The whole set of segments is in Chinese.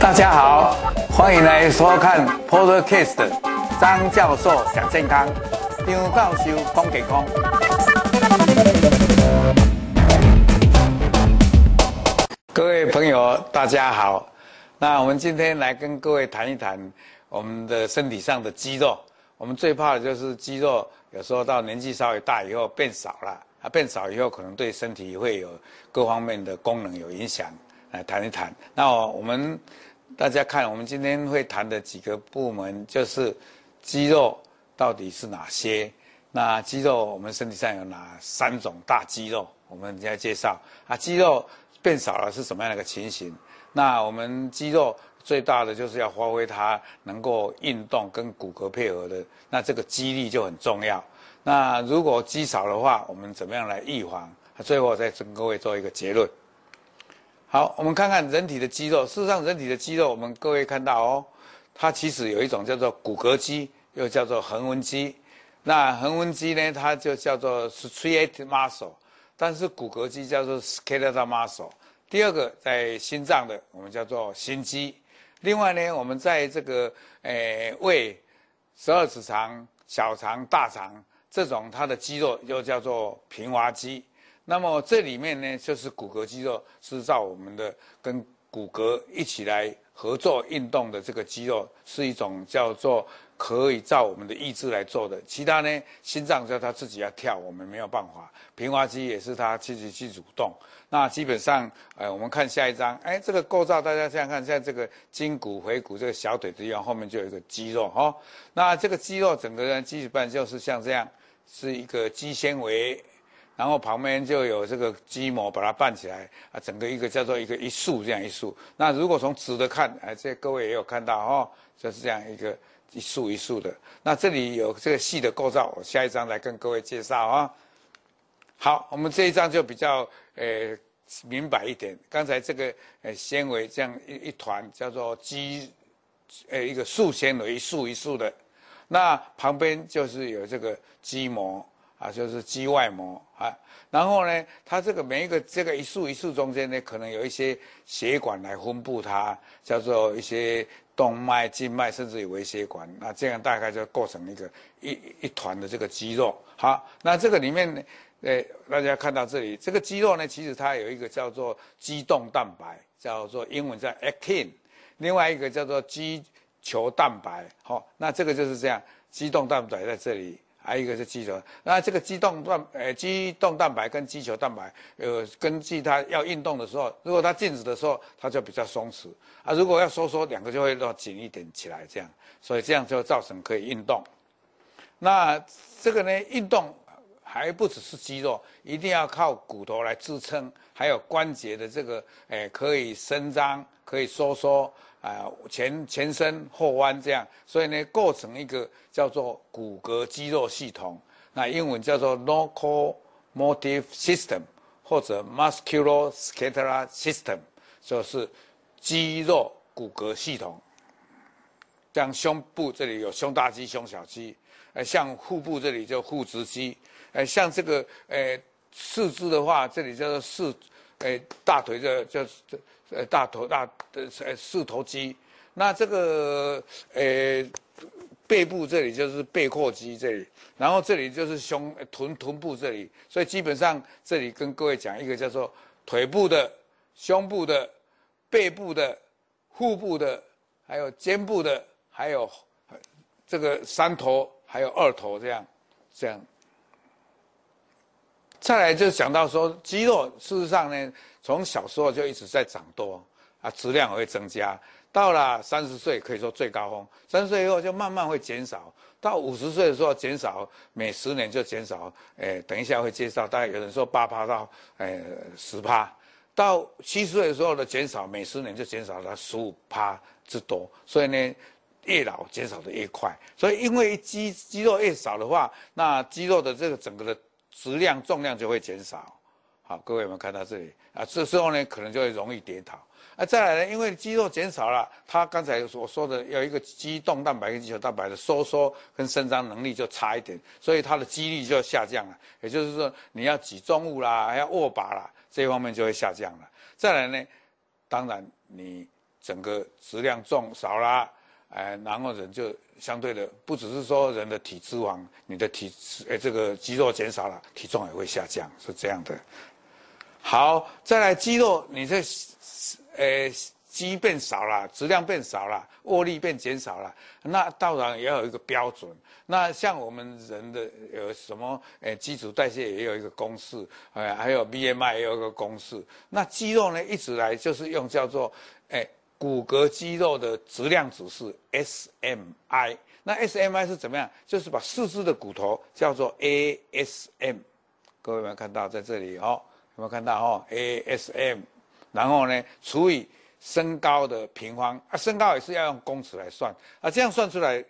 大家好，欢迎来收看 Podcast 张教授讲健康，张教授讲健康。各位朋友，大家好。那我们今天来跟各位谈一谈我们的身体上的肌肉。我们最怕的就是肌肉，有时候到年纪稍微大以后变少了。啊变少以后，可能对身体会有各方面的功能有影响。来谈一谈。那我们大家看，我们今天会谈的几个部门，就是肌肉到底是哪些？那肌肉我们身体上有哪三种大肌肉？我们现在介绍啊，肌肉。变少了是什么样的一个情形？那我们肌肉最大的就是要发挥它能够运动跟骨骼配合的，那这个肌力就很重要。那如果肌少的话，我们怎么样来预防？最后再跟各位做一个结论。好，我们看看人体的肌肉。事实上，人体的肌肉，我们各位看到哦，它其实有一种叫做骨骼肌，又叫做横纹肌。那横纹肌呢，它就叫做 striate muscle。但是骨骼肌叫做 skeletal muscle，第二个在心脏的我们叫做心肌，另外呢，我们在这个诶、胃、十二指肠、小肠、大肠这种它的肌肉又叫做平滑肌。那么这里面呢，就是骨骼肌肉是照我们的跟骨骼一起来合作运动的这个肌肉，是一种叫做。可以照我们的意志来做的，其他呢，心脏叫他自己要跳，我们没有办法。平滑肌也是他自己去主动。那基本上，呃，我们看下一张，哎，这个构造大家这样看，像这个筋骨、腓骨，这个小腿的地方后面就有一个肌肉哈、那这个肌肉整个人基本就是像这样，是一个肌纤维，然后旁边就有这个肌膜把它拌起来啊，整个一个叫做一个一束这样一束。那如果从直的看，哎，这各位也有看到、哦，就是这样一个。一束一束的，那这里有这个细的构造，我下一张来跟各位介绍啊。好，我们这一张就比较呃明白一点。刚才这个呃纤维这样一一团叫做肌，呃一个束纤维，一束一束的。那旁边就是有这个肌膜啊，就是肌外膜啊。然后呢，它这个每一个这个一束一束中间呢，可能有一些血管来分布它，叫做一些。动脉、静脉，甚至有微血管，那这样大概就构成一个一一团的这个肌肉。好，那这个里面呢，呃，大家看到这里，这个肌肉呢，其实它有一个叫做肌动蛋白，叫做英文叫 actin，另外一个叫做肌球蛋白。好，那这个就是这样，肌动蛋白在这里。还有一个是肌球，那这个肌动蛋呃肌动蛋白跟肌球蛋白，呃根据它要运动的时候，如果它静止的时候，它就比较松弛啊；如果要收缩，两个就会要紧一点起来，这样，所以这样就造成可以运动。那这个呢，运动还不只是肌肉，一定要靠骨头来支撑，还有关节的这个诶可以伸张，可以收缩。啊，前前伸后弯这样，所以呢，构成一个叫做骨骼肌肉系统，那英文叫做 locomotive system 或者 musculoskeletal system，就是肌肉骨骼系统。像胸部这里有胸大肌、胸小肌，呃，像腹部这里就腹直肌，呃，像这个呃四肢的话，这里叫做四，呃，大腿这就这。呃，大头大的呃四头肌，那这个呃背部这里就是背阔肌这里，然后这里就是胸臀臀部这里，所以基本上这里跟各位讲一个叫做腿部的、胸部的、背部的、腹部的，还有肩部的，还有这个三头，还有二头这样这样。再来就讲到说肌肉，事实上呢。从小时候就一直在长多，啊，质量会增加。到了三十岁，可以说最高峰。三十岁以后就慢慢会减少，到五十岁的时候减少，每十年就减少。诶，等一下会介绍，大概有人说八趴到诶十趴。到七十岁的时候的减少，每十年就减少了十五趴之多。所以呢，越老减少的越快。所以因为肌肌肉越少的话，那肌肉的这个整个的质量重量就会减少。好，各位有没有看到这里啊？这时候呢，可能就会容易跌倒。啊，再来呢，因为肌肉减少了，它刚才所说的有一个肌动蛋白跟肌球蛋白的收缩跟伸张能力就差一点，所以它的肌力就下降了。也就是说，你要举重物啦，还要握把啦，这方面就会下降了。再来呢，当然你整个质量重少啦，哎，然后人就相对的不只是说人的体脂肪，你的体哎这个肌肉减少了，体重也会下降，是这样的。好，再来肌肉，你这。呃，肌变少了，质量变少了，握力变减少了，那当然也有一个标准。那像我们人的有什么？呃，基础代谢也有一个公式，呃，还有 BMI 也有一个公式。那肌肉呢，一直来就是用叫做，诶，骨骼肌肉的质量指数 SMI。那 SMI 是怎么样？就是把四肢的骨头叫做 ASM。各位有没有看到在这里哦？有没有看到哦？ASM。然后呢，除以身高的平方啊，身高也是要用公尺来算啊，这样算出来，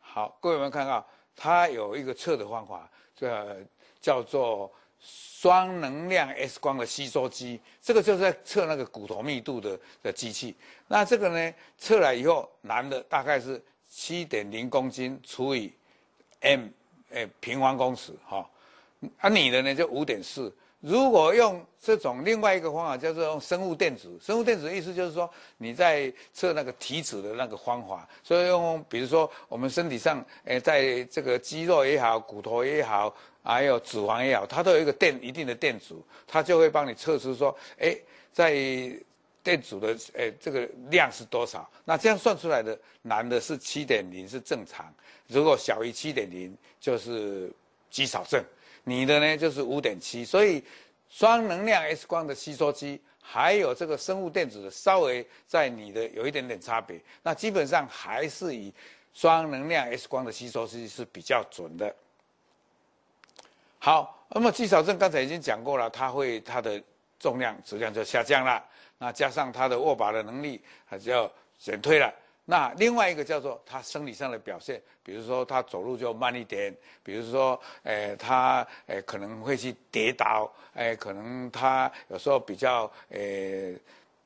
好，各位有没有看到？它有一个测的方法，这叫做双能量 X 光的吸收机，这个就是在测那个骨头密度的的机器。那这个呢，测来以后，男的大概是七点零公斤除以 m，诶平方公尺哈，啊，女的呢就五点四。如果用这种另外一个方法，叫做用生物电子。生物电子的意思就是说，你在测那个体脂的那个方法。所以用，比如说我们身体上，诶，在这个肌肉也好，骨头也好，还有脂肪也好，它都有一个电一定的电阻，它就会帮你测试说，诶，在电阻的诶这个量是多少。那这样算出来的，男的是七点零是正常，如果小于七点零就是肌少症。你的呢就是五点七，所以双能量 X 光的吸收机，还有这个生物电子的，稍微在你的有一点点差别。那基本上还是以双能量 X 光的吸收机是比较准的。好，那么肌少症刚才已经讲过了，它会它的重量质量就下降了，那加上它的握把的能力还是要减退了。那另外一个叫做他生理上的表现，比如说他走路就慢一点，比如说，诶，他诶可能会去跌倒，诶，可能他有时候比较诶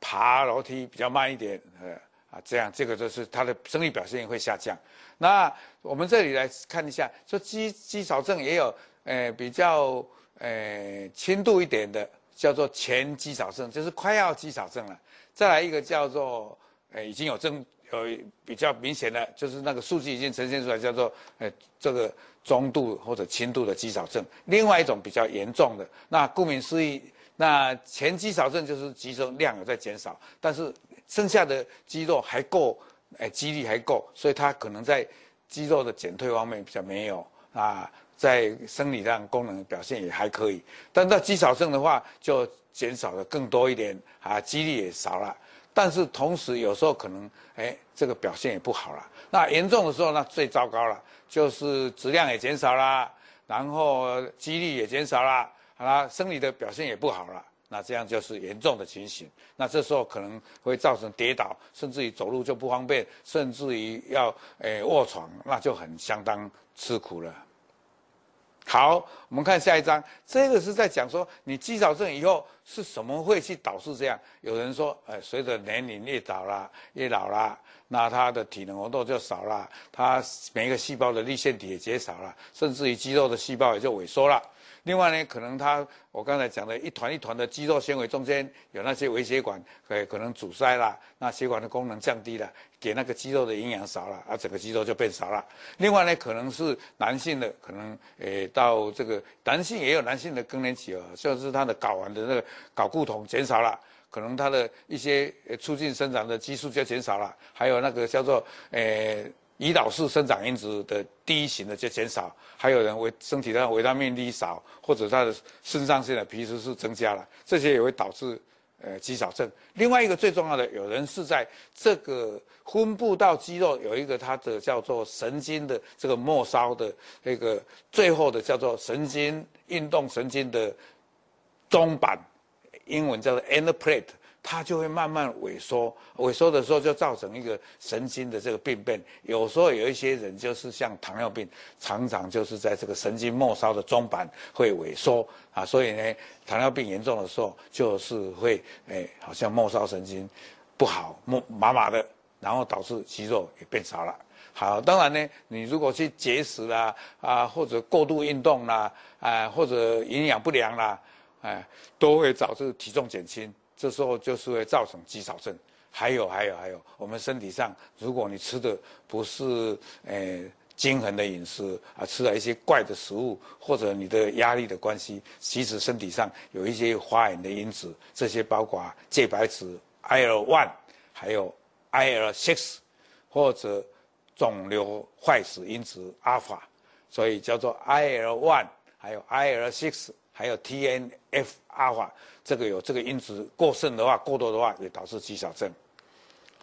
爬楼梯比较慢一点，呃啊，这样这个就是他的生理表现会下降。那我们这里来看一下，说肌肌少症也有诶比较诶轻度一点的，叫做前肌少症，就是快要肌少症了。再来一个叫做诶已经有症。有比较明显的，就是那个数据已经呈现出来，叫做呃这个中度或者轻度的肌少症。另外一种比较严重的，那顾名思义，那前肌少症就是肌肉量有在减少，但是剩下的肌肉还够，哎，肌力还够，所以它可能在肌肉的减退方面比较没有啊，在生理上功能表现也还可以。但到肌少症的话，就减少的更多一点啊，肌力也少了。但是同时，有时候可能，哎，这个表现也不好了。那严重的时候，那最糟糕了，就是质量也减少了，然后肌力也减少了，啊，生理的表现也不好了。那这样就是严重的情形。那这时候可能会造成跌倒，甚至于走路就不方便，甚至于要，哎，卧床，那就很相当吃苦了。好，我们看下一章，这个是在讲说你肌少症以后是什么会去导致这样？有人说，呃，随着年龄越老啦，越老啦，那他的体能活动就少了，他每一个细胞的粒线体也减少了，甚至于肌肉的细胞也就萎缩了。另外呢，可能他我刚才讲的一团一团的肌肉纤维中间有那些微血管，呃，可能阻塞了，那血管的功能降低了，给那个肌肉的营养少了，啊，整个肌肉就变少了。另外呢，可能是男性的，可能诶到这个男性也有男性的更年期哦，像是他的睾丸的那个睾固酮减少了，可能他的一些促进生长的激素就减少了，还有那个叫做诶。胰岛素生长因子的第一型的就减少，还有人维身体上维他命 D 少，或者他的肾上腺的皮质素增加了，这些也会导致呃肌少症。另外一个最重要的，有人是在这个分布到肌肉有一个它的叫做神经的这个末梢的那个最后的叫做神经运动神经的中板，英文叫做 end plate。它就会慢慢萎缩，萎缩的时候就造成一个神经的这个病变。有时候有一些人就是像糖尿病，常常就是在这个神经末梢的中板会萎缩啊，所以呢，糖尿病严重的时候就是会哎，好像末梢神经不好，麻麻麻的，然后导致肌肉也变少了。好，当然呢，你如果去节食啦，啊，或者过度运动啦，啊，或者营养不良啦。哎，都会导致体重减轻，这时候就是会造成肌少症。还有，还有，还有，我们身体上，如果你吃的不是诶均衡的饮食啊，吃了一些怪的食物，或者你的压力的关系，其实身体上有一些发炎的因子，这些包括介白质 IL one，还有 IL six，或者肿瘤坏死因子 alpha，所以叫做 IL one 还有 IL six。还有 TNF 阿法，这个有这个因子过剩的话，过多的话也导致肌少症。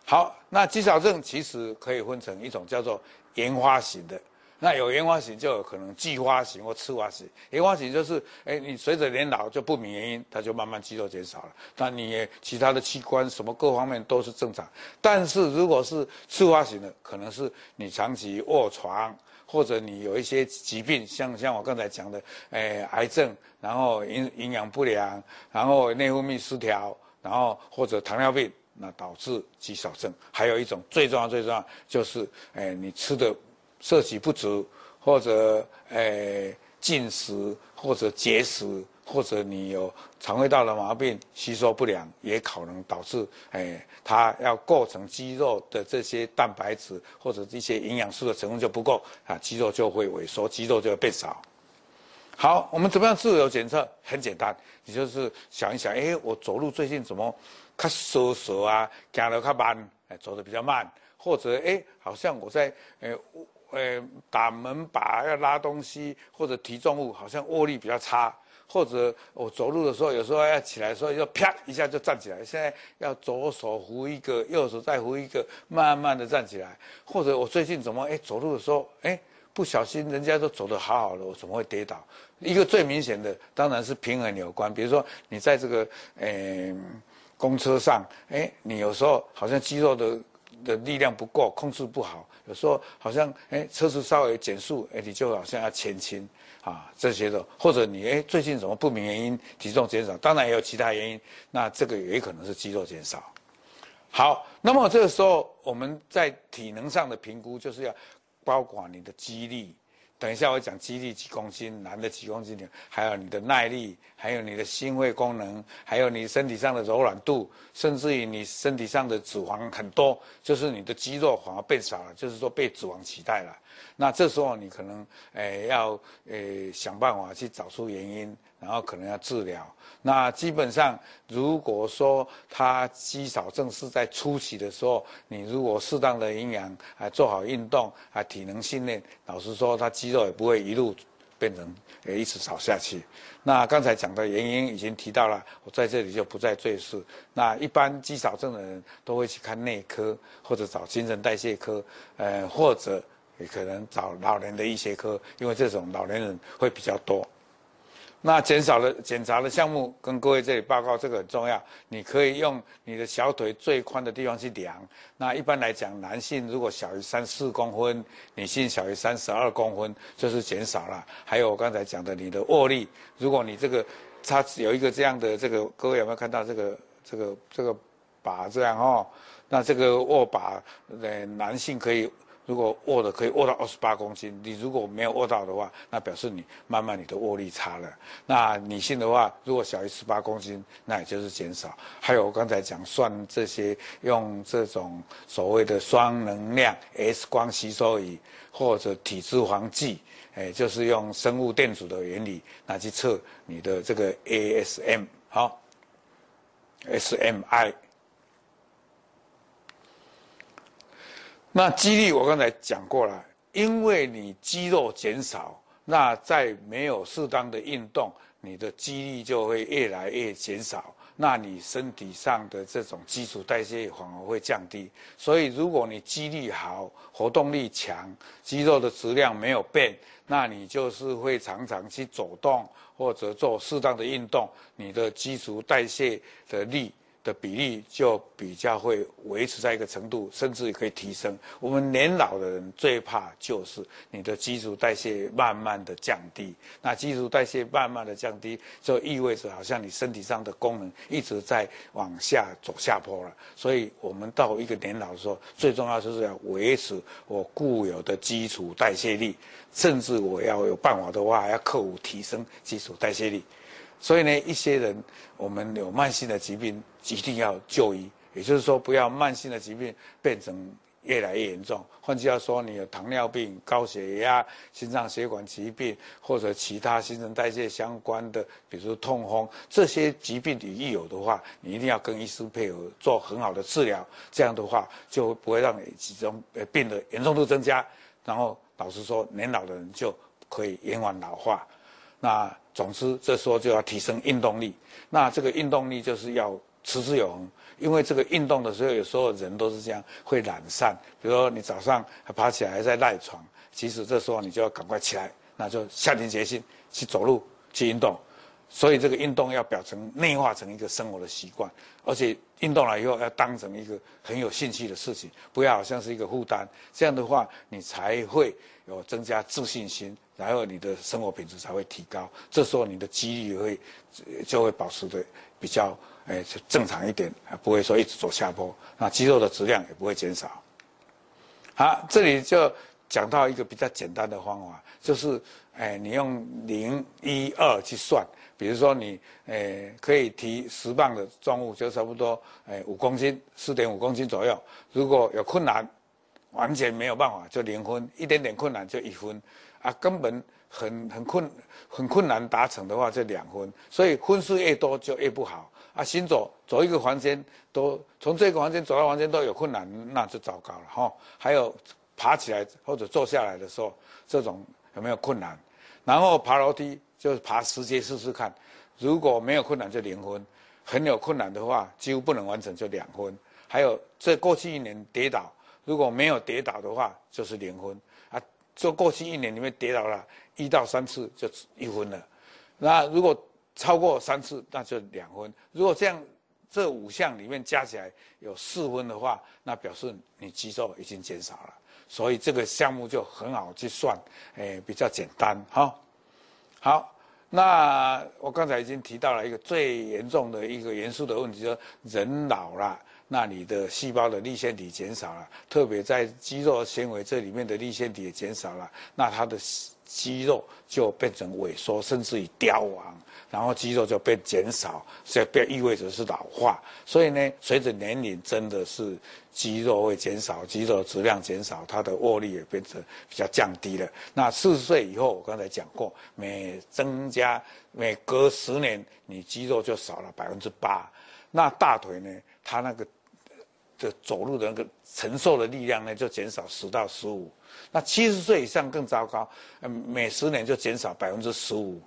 好，那肌少症其实可以分成一种叫做原发型的，那有原发型就有可能继发型或次发型。原发型就是，哎，你随着年老就不明原因，它就慢慢肌肉减少了，那你也其他的器官什么各方面都是正常。但是如果是次发型的，可能是你长期卧床。或者你有一些疾病，像像我刚才讲的，诶、癌症，然后营营养不良，然后内分泌失调，然后或者糖尿病，那导致肌少症。还有一种最重要最重要就是，诶、你吃的摄取不足，或者诶、进食或者节食。或者你有肠胃道的毛病，吸收不良，也可能导致，哎，它要构成肌肉的这些蛋白质或者这些营养素的成分就不够，啊，肌肉就会萎缩，肌肉就会变少。好，我们怎么样自由检测？很简单，你就是想一想，哎，我走路最近怎么，卡缩缩啊，走得卡慢，哎，走得比较慢，或者哎，好像我在，哎，呃，打门把要拉东西或者提重物，好像握力比较差。或者我走路的时候，有时候要起来的时候，就啪一下就站起来。现在要左手扶一个，右手再扶一个，慢慢的站起来。或者我最近怎么哎走路的时候，哎不小心人家都走得好好的，我怎么会跌倒？一个最明显的当然是平衡有关。比如说你在这个哎公车上，哎你有时候好像肌肉的的力量不够，控制不好。有时候好像哎车子稍微减速，哎你就好像要前倾。啊，这些的，或者你哎，最近怎么不明原因体重减少？当然也有其他原因，那这个也可能是肌肉减少。好，那么这个时候我们在体能上的评估，就是要包括你的肌力。等一下我讲肌力几公斤，男的几公斤，还有你的耐力，还有你的心肺功能，还有你身体上的柔软度，甚至于你身体上的脂肪很多，就是你的肌肉反而变少了，就是说被脂肪取代了。那这时候你可能诶、要诶、想办法去找出原因，然后可能要治疗。那基本上如果说他肌少症是在初期的时候，你如果适当的营养，啊做好运动，啊体能训练，老实说他肌肉也不会一路变成诶一直少下去。那刚才讲的原因已经提到了，我在这里就不再赘述。那一般肌少症的人都会去看内科，或者找新陈代谢科，呃或者。也可能找老人的医学科，因为这种老年人会比较多。那减少了检查的项目跟各位这里报告，这个很重要。你可以用你的小腿最宽的地方去量。那一般来讲，男性如果小于三四公分，女性小于三十二公分，就是减少了。还有我刚才讲的，你的握力，如果你这个它有一个这样的这个，各位有没有看到这个这个这个把这样哦？那这个握把，呃，男性可以。如果握的可以握到二十八公斤，你如果没有握到的话，那表示你慢慢你的握力差了。那女性的话，如果小于十八公斤，那也就是减少。还有我刚才讲算这些用这种所谓的双能量 X 光吸收仪或者体脂肪计，哎，就是用生物电阻的原理来去测你的这个 ASM 好，SMI。那肌力我刚才讲过了，因为你肌肉减少，那在没有适当的运动，你的肌力就会越来越减少，那你身体上的这种基础代谢反而会降低。所以如果你肌力好，活动力强，肌肉的质量没有变，那你就是会常常去走动或者做适当的运动，你的基础代谢的力。的比例就比较会维持在一个程度，甚至可以提升。我们年老的人最怕就是你的基础代谢慢慢的降低，那基础代谢慢慢的降低，就意味着好像你身体上的功能一直在往下走下坡了。所以，我们到一个年老的时候，最重要就是要维持我固有的基础代谢力，甚至我要有办法的话，还要克服提升基础代谢力。所以呢，一些人我们有慢性的疾病，一定要就医。也就是说，不要慢性的疾病变成越来越严重。换句话说，你有糖尿病、高血压、心脏血管疾病，或者其他新陈代谢相关的，比如说痛风这些疾病，你一有的话，你一定要跟医师配合做很好的治疗。这样的话，就不会让你其中呃病的严重度增加。然后，老实说，年老的人就可以延缓老化。那总之，这时候就要提升运动力。那这个运动力就是要持之有恒，因为这个运动的时候，有时候人都是这样会懒散。比如说你早上爬起来还在赖床，其实这时候你就要赶快起来，那就下定决心去走路去运动。所以这个运动要表成内化成一个生活的习惯，而且运动了以后要当成一个很有兴趣的事情，不要好像是一个负担。这样的话，你才会有增加自信心，然后你的生活品质才会提高。这时候你的肌力会就会保持的比较诶正常一点，不会说一直走下坡。那肌肉的质量也不会减少。好，这里就讲到一个比较简单的方法，就是诶你用零一二去算。比如说你，诶，可以提十磅的重物，就差不多，诶，五公斤，四点五公斤左右。如果有困难，完全没有办法，就零分；一点点困难就一分，啊，根本很很困很困难达成的话就两分。所以分数越多就越不好。啊，行走走一个房间都从这个房间走到房间都有困难，那就糟糕了哈。还有爬起来或者坐下来的时候，这种有没有困难？然后爬楼梯。就是爬十阶试试看，如果没有困难就零分，很有困难的话几乎不能完成就两分。还有这过去一年跌倒，如果没有跌倒的话就是零分啊。这过去一年里面跌倒了一到三次就一分了，那如果超过三次那就两分。如果这样这五项里面加起来有四分的话，那表示你肌肉已经减少了。所以这个项目就很好去算，诶，比较简单哈。好，那我刚才已经提到了一个最严重的一个严肃的问题，就是人老了，那你的细胞的粒线体减少了，特别在肌肉纤维这里面的粒线体也减少了，那它的肌肉就变成萎缩，甚至于凋亡。然后肌肉就被减少，这便意味着是老化。所以呢，随着年龄，真的是肌肉会减少，肌肉质量减少，它的握力也变成比较降低了。那四十岁以后，我刚才讲过，每增加每隔十年，你肌肉就少了百分之八。那大腿呢，它那个的走路的那个承受的力量呢，就减少十到十五。那七十岁以上更糟糕，每十年就减少百分之十五。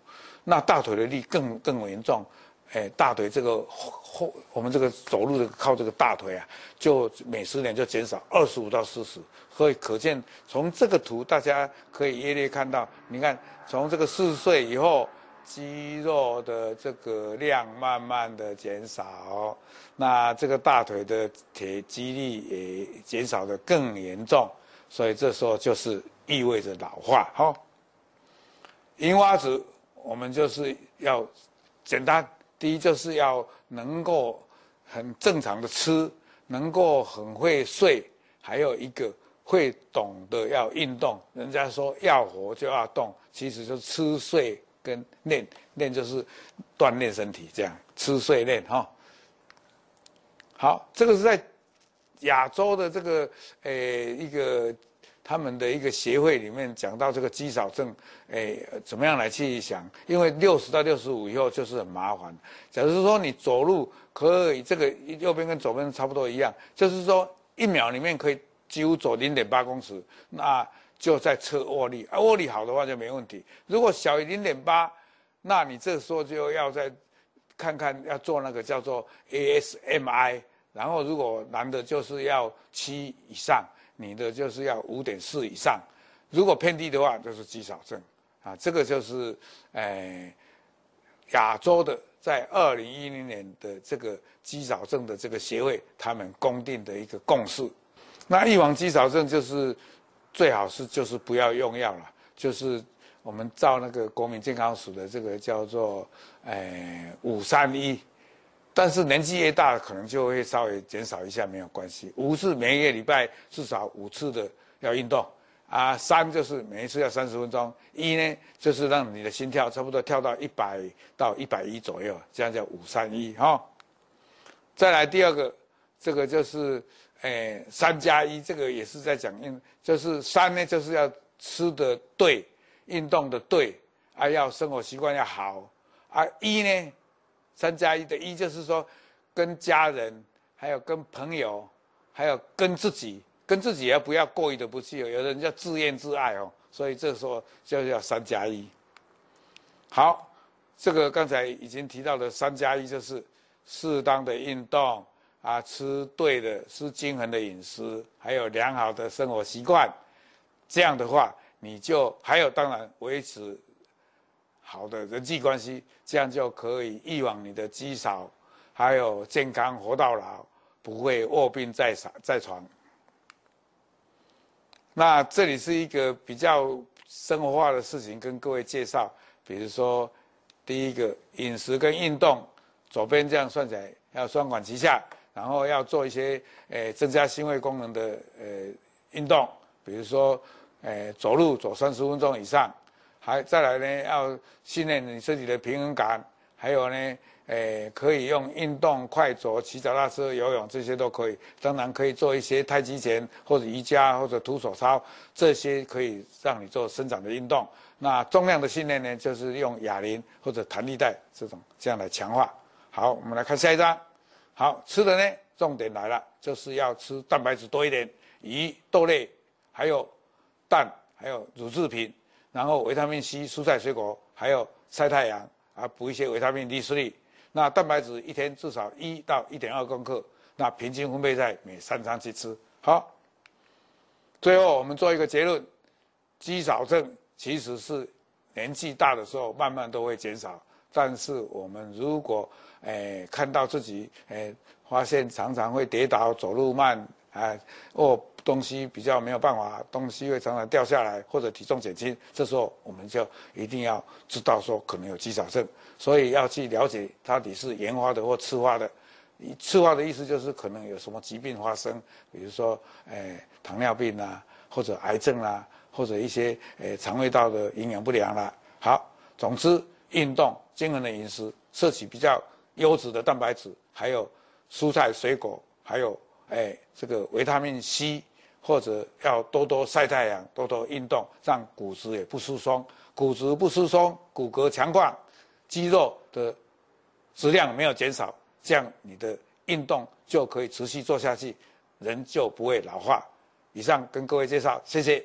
那大腿的力更更严重，哎，大腿这个后我们这个走路的靠这个大腿啊，就每十年就减少二十五到四十，所以可见从这个图大家可以约略看到，你看从这个四十岁以后，肌肉的这个量慢慢的减少，那这个大腿的铁肌力也减少的更严重，所以这时候就是意味着老化哈。银花子。我们就是要简单，第一就是要能够很正常的吃，能够很会睡，还有一个会懂得要运动。人家说要活就要动，其实就是吃睡跟练，练就是锻炼身体，这样吃睡练哈。好，这个是在亚洲的这个诶一个。他们的一个协会里面讲到这个肌少症，诶，怎么样来去想？因为六十到六十五以后就是很麻烦。假如说你走路可以，这个右边跟左边差不多一样，就是说一秒里面可以几乎走零点八公尺，那就在测握力。啊，握力好的话就没问题。如果小于零点八，那你这时候就要再看看要做那个叫做 ASMI，然后如果男的就是要七以上。你的就是要五点四以上，如果偏低的话，就是肌少症啊。这个就是，诶、呃，亚洲的在二零一零年的这个肌少症的这个协会他们公定的一个共识。那预防肌少症就是最好是就是不要用药了，就是我们照那个国民健康署的这个叫做诶五三一。但是年纪越大，可能就会稍微减少一下，没有关系。五是每一个礼拜至少五次的要运动，啊，三就是每一次要三十分钟，一呢就是让你的心跳差不多跳到一百到一百一左右，这样叫五三一哈。再来第二个，这个就是诶三加一，这个也是在讲运，就是三呢就是要吃的对，运动的对，啊要生活习惯要好，啊一呢。三加一的一就是说，跟家人，还有跟朋友，还有跟自己，跟自己也不要过于的不去哦。有的人叫自怨自艾哦，所以这时候就叫三加一。好，这个刚才已经提到的三加一就是适当的运动啊，吃对的，吃均衡的饮食，还有良好的生活习惯。这样的话，你就还有当然维持。好的人际关系，这样就可以预防你的积少，还有健康活到老，不会卧病在床在床。那这里是一个比较生活化的事情，跟各位介绍。比如说，第一个饮食跟运动，左边这样算起来要双管齐下，然后要做一些诶增加心肺功能的呃运动，比如说诶走路走三十分钟以上。还再来呢，要训练你身体的平衡感，还有呢，诶，可以用运动、快走、骑脚踏车、游泳这些都可以。当然可以做一些太极拳或者瑜伽或者徒手操，这些可以让你做伸展的运动。那重量的训练呢，就是用哑铃或者弹力带这种这样来强化。好，我们来看下一张。好，吃的呢，重点来了，就是要吃蛋白质多一点，鱼、豆类，还有蛋，还有乳制品。然后维他命 C、蔬菜水果，还有晒太阳啊，补一些维他命 D、3。那蛋白质一天至少一到一点二公克，那平均分配在每三餐去吃。好，最后我们做一个结论：肌少症其实是年纪大的时候慢慢都会减少，但是我们如果诶看到自己诶发现常常会跌倒、走路慢，哎哦。东西比较没有办法，东西会常常掉下来，或者体重减轻，这时候我们就一定要知道说可能有肌少症，所以要去了解到底是炎发的或次发的。次发的意思就是可能有什么疾病发生，比如说，哎，糖尿病啊，或者癌症啊，或者一些哎肠胃道的营养不良啦。好，总之运动、均衡的饮食、摄取比较优质的蛋白质，还有蔬菜水果，还有哎这个维他命 C。或者要多多晒太阳，多多运动，让骨质也不疏松。骨质不疏松，骨骼强化，肌肉的质量没有减少，这样你的运动就可以持续做下去，人就不会老化。以上跟各位介绍，谢谢。